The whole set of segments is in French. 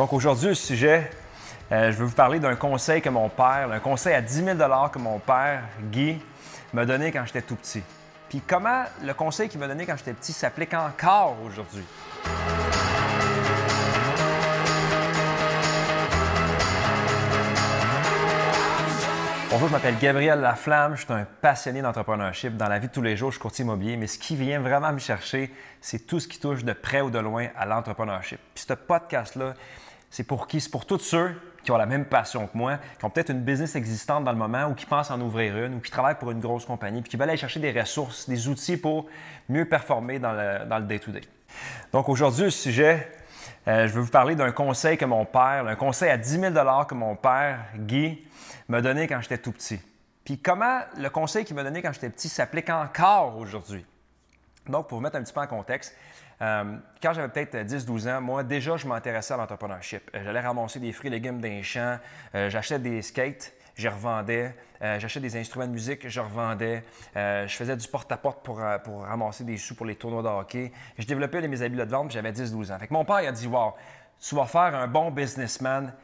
Donc aujourd'hui, le sujet, euh, je vais vous parler d'un conseil que mon père, un conseil à 10 000 que mon père, Guy, m'a donné quand j'étais tout petit. Puis comment le conseil qu'il m'a donné quand j'étais petit s'applique encore aujourd'hui? Bonjour, je m'appelle Gabriel Laflamme, je suis un passionné d'entrepreneurship. Dans la vie de tous les jours, je suis courtier immobilier, mais ce qui vient vraiment me chercher, c'est tout ce qui touche de près ou de loin à l'entrepreneurship. Puis ce podcast-là, c'est pour qui? C'est pour tous ceux qui ont la même passion que moi, qui ont peut-être une business existante dans le moment ou qui pensent en ouvrir une ou qui travaillent pour une grosse compagnie puis qui veulent aller chercher des ressources, des outils pour mieux performer dans le day-to-day. Donc aujourd'hui, le sujet, euh, je vais vous parler d'un conseil que mon père, un conseil à 10 000 que mon père, Guy, m'a donné quand j'étais tout petit. Puis comment le conseil qu'il m'a donné quand j'étais petit s'applique encore aujourd'hui? Donc, pour vous mettre un petit peu en contexte, euh, quand j'avais peut-être 10-12 ans, moi, déjà, je m'intéressais à l'entrepreneurship. Euh, j'allais ramasser des fruits et légumes d'un champ, euh, j'achetais des skates, je revendais, j'achetais des instruments de musique, je revendais, je faisais du porte-à-porte pour, pour, ramasser des sous pour les tournois de hockey. Je développais mes habits de vente, j'avais 10-12 ans. Fait que mon père a dit Wow, tu vas faire un bon businessman.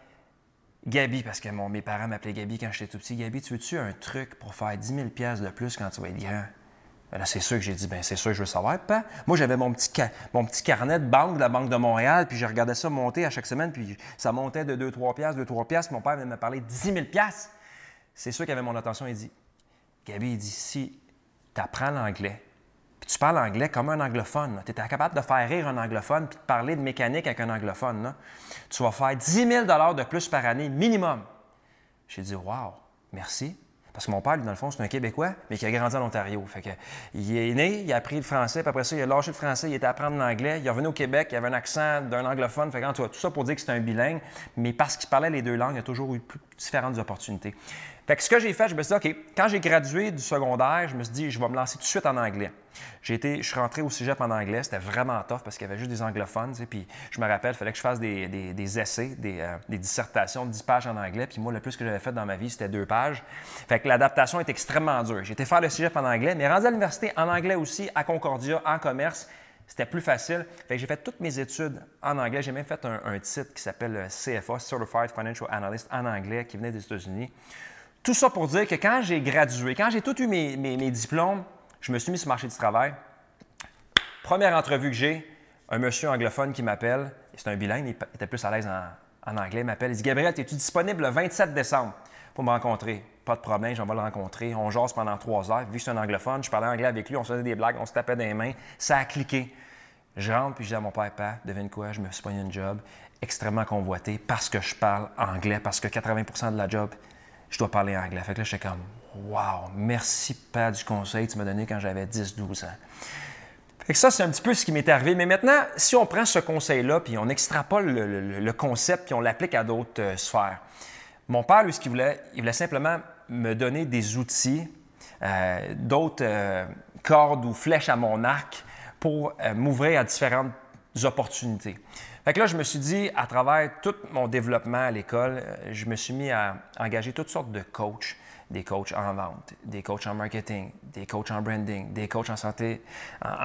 Gabi, parce que mes parents m'appelaient Gabi quand j'étais tout petit. Gabi, tu veux-tu un truc pour faire 10 000 de plus quand tu vas être grand? Ben c'est sûr que j'ai dit, ben c'est sûr que je veux savoir. Moi, j'avais mon petit, carnet de banque de la Banque de Montréal, puis je regardais ça monter à chaque semaine, puis ça montait de 2-3 piastres, 2-3 piastres. Mon père venait me parler de 10 000 C'est sûr qu'il avait mon attention. Il dit, Gabi, il dit, si tu apprends l'anglais, puis tu parles anglais comme un anglophone, tu es capable de faire rire un anglophone, puis de parler de mécanique avec un anglophone, tu vas faire 10 000 de plus par année minimum. J'ai dit, wow, merci. Parce que mon père, lui, dans le fond, c'est un Québécois, mais qui a grandi en Ontario. Il est né, il a appris le français, puis après ça, il a lâché le français, il était à apprendre l'anglais. Il est revenu au Québec, il avait un accent d'un anglophone. Tout ça pour dire que c'était un bilingue, mais parce qu'il parlait les deux langues, il a toujours eu différentes opportunités. Fait que ce que j'ai fait, je me suis dit, OK, quand j'ai gradué du secondaire, je me suis dit, je vais me lancer tout de suite en anglais. J'ai été, je suis rentré au cégep en anglais, c'était vraiment tough parce qu'il y avait juste des anglophones, tu sais, puis je me rappelle, il fallait que je fasse des, des, essais, des, euh, des, dissertations de 10 pages en anglais, puis moi, le plus que j'avais fait dans ma vie, c'était deux pages. Fait que l'adaptation est extrêmement dure. J'ai été faire le cégep en anglais, mais rendu à l'université en anglais aussi, à Concordia, en commerce, c'était plus facile. Fait que j'ai fait toutes mes études en anglais. J'ai même fait un, un titre qui s'appelle CFA, Certified Financial Analyst, en anglais, qui venait des États-Unis. Tout ça pour dire que quand j'ai gradué, quand j'ai tout eu mes, diplômes, je me suis mis sur le marché du travail. Première entrevue que j'ai, un monsieur anglophone qui m'appelle, c'est un bilingue, il était plus à l'aise en, anglais, il m'appelle, il dit Gabriel, es-tu disponible le 27 décembre pour me rencontrer? Pas de problème, j'en vais le rencontrer. On jase pendant trois heures. Vu que c'est un anglophone, je parlais anglais avec lui, on se faisait des blagues, on se tapait des mains. Ça a cliqué. Je rentre puis je dis à mon père, père, devine quoi, je me suis pogné une job extrêmement convoité parce que je parle anglais, parce que 80% de la job, je dois parler anglais. Fait que là, j'étais comme, wow, merci, Père, du conseil que tu m'as donné quand j'avais 10-12 ans. Fait que ça, c'est un petit peu ce qui m'est arrivé. Mais maintenant, si on prend ce conseil-là, puis on extrapole le, concept, puis on l'applique à d'autres euh, sphères. Mon père, lui, ce qu'il voulait, il voulait simplement me donner des outils, euh, d'autres euh, cordes ou flèches à mon arc pour m'ouvrir à différentes opportunités. Fait que là, je me suis dit, à travers tout mon développement à l'école, euh, je me suis mis à engager toutes sortes de coachs. Des coachs en vente, des coachs en marketing, des coachs en branding, des coachs en santé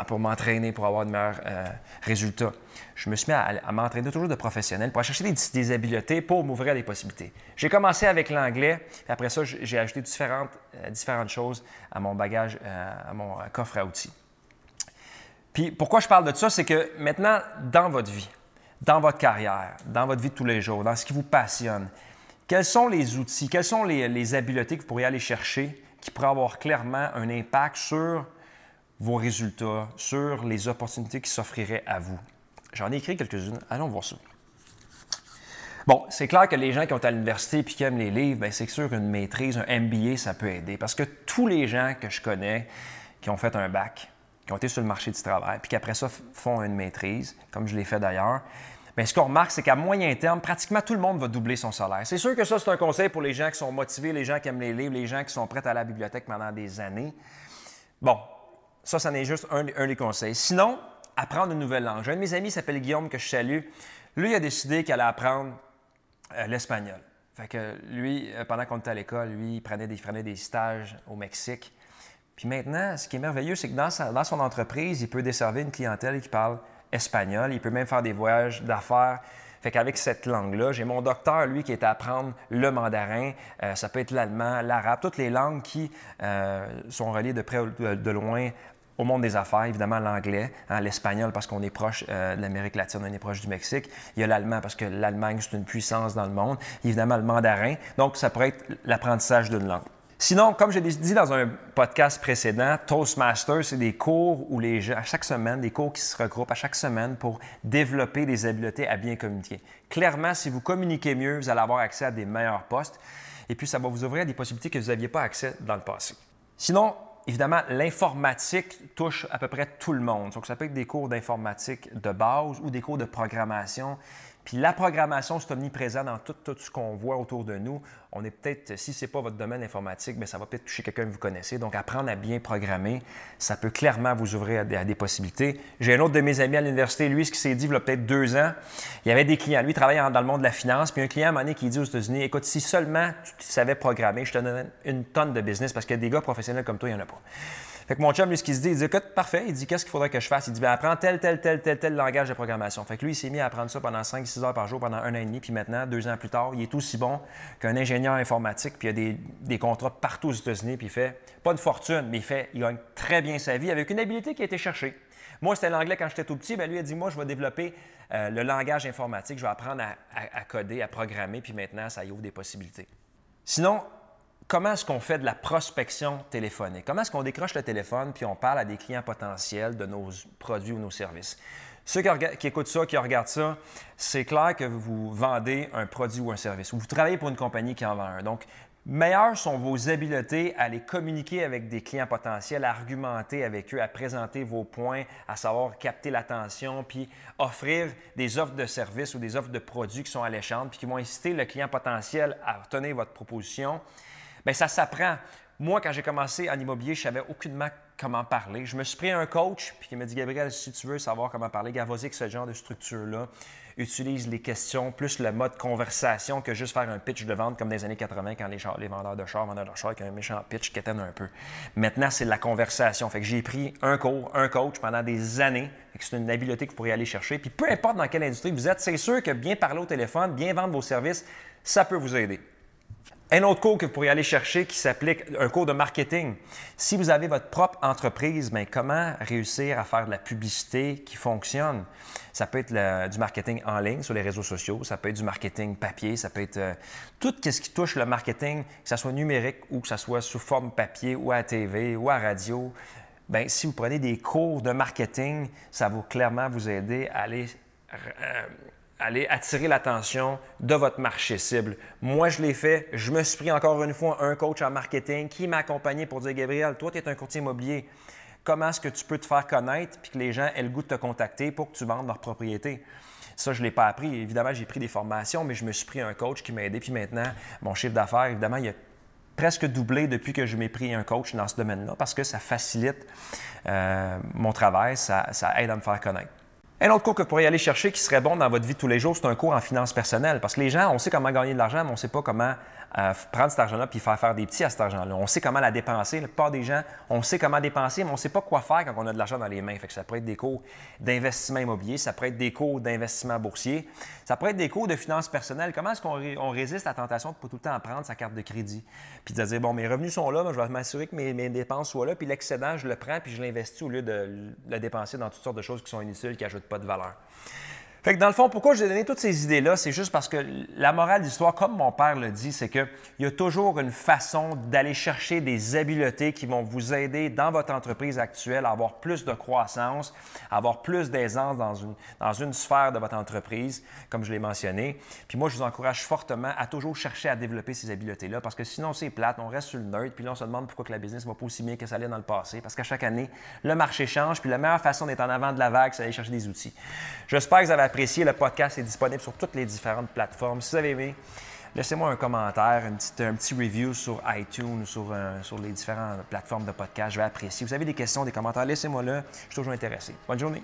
pour m'entraîner, pour avoir de meilleurs euh, résultats. Je me suis mis à, m'entraîner toujours de professionnels pour chercher des, habiletés pour m'ouvrir à des possibilités. J'ai commencé avec l'anglais, après ça, j'ai ajouté différentes, euh, différentes choses à mon bagage, à mon coffre à outils. Puis pourquoi je parle de ça, c'est que maintenant, dans votre vie, dans votre carrière, dans votre vie de tous les jours, dans ce qui vous passionne, quels sont les outils, quelles sont les, habiletés que vous pourriez aller chercher qui pourraient avoir clairement un impact sur vos résultats, sur les opportunités qui s'offriraient à vous? J'en ai écrit quelques-unes. Allons voir ça. Bon, c'est clair que les gens qui ont à l'université et qui aiment les livres, ben, c'est sûr qu'une maîtrise, un MBA, ça peut aider. Parce que tous les gens que je connais qui ont fait un bac, qui ont été sur le marché du travail, puis qu'après ça font une maîtrise, comme je l'ai fait d'ailleurs, mais ce qu'on remarque, c'est qu'à moyen terme, pratiquement tout le monde va doubler son salaire. C'est sûr que ça, c'est un conseil pour les gens qui sont motivés, les gens qui aiment les livres, les gens qui sont prêts à la bibliothèque pendant des années. Bon, ça, ça n'est juste un, des conseils. Sinon, apprendre une nouvelle langue. Un de mes amis s'appelle Guillaume, que je salue. Lui, il a décidé qu'il allait apprendre euh, l'espagnol. Fait que lui, euh, pendant qu'on était à l'école, lui, prenait il prenait des stages au Mexique. Puis maintenant, ce qui est merveilleux, c'est que dans, son entreprise, il peut desservir une clientèle qui parle espagnol. Il peut même faire des voyages d'affaires Fait qu'avec cette langue-là, j'ai mon docteur, lui, qui est à apprendre le mandarin, euh, ça peut être l'allemand, l'arabe, toutes les langues qui euh, sont reliées de près ou de loin au monde des affaires, évidemment l'anglais, hein, l'espagnol parce qu'on est proche euh, de l'Amérique latine, on est proche du Mexique. Il y a l'allemand parce que l'Allemagne, c'est une puissance dans le monde. Évidemment, le mandarin. Donc, ça pourrait être l'apprentissage d'une langue. Sinon, comme je l'ai dit dans un podcast précédent, Toastmasters, c'est des cours où les gens, à chaque semaine, des cours qui se regroupent à chaque semaine pour développer des habiletés à bien communiquer. Clairement, si vous communiquez mieux, vous allez avoir accès à des meilleurs postes et puis ça va vous ouvrir des possibilités que vous n'aviez pas accès dans le passé. Sinon, évidemment, l'informatique touche à peu près tout le monde. Donc, ça peut être des cours d'informatique de base ou des cours de programmation. Puis la programmation, c'est omniprésent dans tout, tout ce qu'on voit autour de nous. On est peut-être, si ce n'est pas votre domaine informatique, mais ça va peut-être toucher quelqu'un que vous connaissez. Donc, apprendre à bien programmer, ça peut clairement vous ouvrir à des, possibilités. J'ai un autre de mes amis à l'université, lui, ce qui s'est dit il y a peut-être deux ans, il y avait des clients. Lui, il travaillait dans le monde de la finance. Puis un client à un qui dit aux États-Unis Écoute, si seulement tu savais programmer, je te donne une tonne de business parce a des gars professionnels comme toi, il n'y en a pas. Fait que mon chum, lui, ce qu'il se dit, il dit Écoute, parfait. Il dit Qu'est-ce qu'il faudrait que je fasse? Il dit ben, Apprends tel, tel, tel, tel, tel langage de programmation. Fait que lui, il s'est mis à apprendre ça pendant 5-6 heures par jour pendant un an et demi. Puis maintenant, deux ans plus tard, il est aussi bon qu'un ingénieur informatique. Puis il a des, contrats partout aux États-Unis. Puis il fait pas de fortune, mais il fait, il gagne très bien sa vie avec une habileté qui a été cherchée. Moi, c'était l'anglais quand j'étais tout petit. Bien, lui a dit Moi, je vais développer euh, le langage informatique. Je vais apprendre à, à coder, à programmer. Puis maintenant, ça y ouvre des possibilités. Sinon, comment est-ce qu'on fait de la prospection téléphonique? Comment est-ce qu'on décroche le téléphone puis on parle à des clients potentiels de nos produits ou nos services? Ceux qui, écoutent ça, qui regardent ça, c'est clair que vous vendez un produit ou un service, ou vous travaillez pour une compagnie qui en vend un. Donc, meilleures sont vos habiletés à aller communiquer avec des clients potentiels, à argumenter avec eux, à présenter vos points, à savoir capter l'attention, puis offrir des offres de services ou des offres de produits qui sont alléchantes, puis qui vont inciter le client potentiel à retenir votre proposition. Bien, ça s'apprend. Moi, quand j'ai commencé en immobilier, je savais aucunement comment parler. Je me suis pris un coach, puis il m'a dit Gabriel, si tu veux savoir comment parler, vas-y avec ce genre de structure-là. Utilise les questions, plus le mode conversation que juste faire un pitch de vente comme dans les années 80 quand les, les vendeurs de chars, vendeurs de chars avec un méchant pitch qui éteint un peu. Maintenant, c'est la conversation. Fait que j'ai pris un cours, un coach pendant des années. C'est une habileté que vous pourriez aller chercher. Puis peu importe dans quelle industrie vous êtes, c'est sûr que bien parler au téléphone, bien vendre vos services, ça peut vous aider. Un autre cours que vous pourriez aller chercher qui s'applique, un cours de marketing. Si vous avez votre propre entreprise, bien, comment réussir à faire de la publicité qui fonctionne? Ça peut être du marketing en ligne sur les réseaux sociaux, ça peut être du marketing papier, ça peut être euh, tout ce qui touche le marketing, que ce soit numérique ou que ce soit sous forme papier ou à TV ou à radio. Bien, si vous prenez des cours de marketing, ça va clairement vous aider à aller euh, aller attirer l'attention de votre marché cible. Moi, je l'ai fait. Je me suis pris encore une fois un coach en marketing qui m'a accompagné pour dire Gabriel, toi, tu es un courtier immobilier. Comment est-ce que tu peux te faire connaître puis que les gens aient le goût de te contacter pour que tu vendes leur propriété? Ça, je ne l'ai pas appris. Évidemment, j'ai pris des formations, mais je me suis pris un coach qui m'a aidé. Puis maintenant, mon chiffre d'affaires, évidemment, il a presque doublé depuis que je m'ai pris un coach dans ce domaine-là parce que ça facilite euh, mon travail, ça aide à me faire connaître. Un autre cours que vous pourriez aller chercher qui serait bon dans votre vie tous les jours, c'est un cours en finances personnelles. Parce que les gens, on sait comment gagner de l'argent, mais on ne sait pas comment prendre cet argent-là puis faire faire des petits à cet argent-là. On sait comment la dépenser. La plupart des gens, on sait comment dépenser, mais on ne sait pas quoi faire quand on a de l'argent dans les mains. Ça pourrait être des cours d'investissement immobilier, ça pourrait être des cours d'investissement boursier, ça pourrait être des cours de finances personnelles. Comment est-ce qu'on résiste à la tentation de pas tout le temps prendre sa carte de crédit? Puis de dire, bon, mes revenus sont là, mais je vais m'assurer que mes, dépenses soient là, puis l'excédent, je le prends puis je l'investis au lieu de le dépenser dans toutes sortes de choses qui sont inutiles, qui n'ajoutent pas de valeur. Fait que dans le fond, pourquoi je ai donné toutes ces idées-là, c'est juste parce que la morale de l'histoire, comme mon père le dit, c'est qu'il y a toujours une façon d'aller chercher des habiletés qui vont vous aider dans votre entreprise actuelle à avoir plus de croissance, à avoir plus d'aisance dans une, dans une sphère de votre entreprise, comme je l'ai mentionné. Puis moi, je vous encourage fortement à toujours chercher à développer ces habiletés-là parce que sinon, c'est plate, on reste sur le nerd, puis là, on se demande pourquoi que la business ne va pas aussi bien que ça allait dans le passé. Parce qu'à chaque année, le marché change, puis la meilleure façon d'être en avant de la vague, c'est d'aller chercher des outils. J'espère que vous avez apprécié. Le podcast est disponible sur toutes les différentes plateformes. Si vous avez aimé, laissez-moi un commentaire, un petit, review sur iTunes sur, euh, sur les différentes plateformes de podcast. Je vais apprécier. Si vous avez des questions, des commentaires, laissez-moi là. Je suis toujours intéressé. Bonne journée.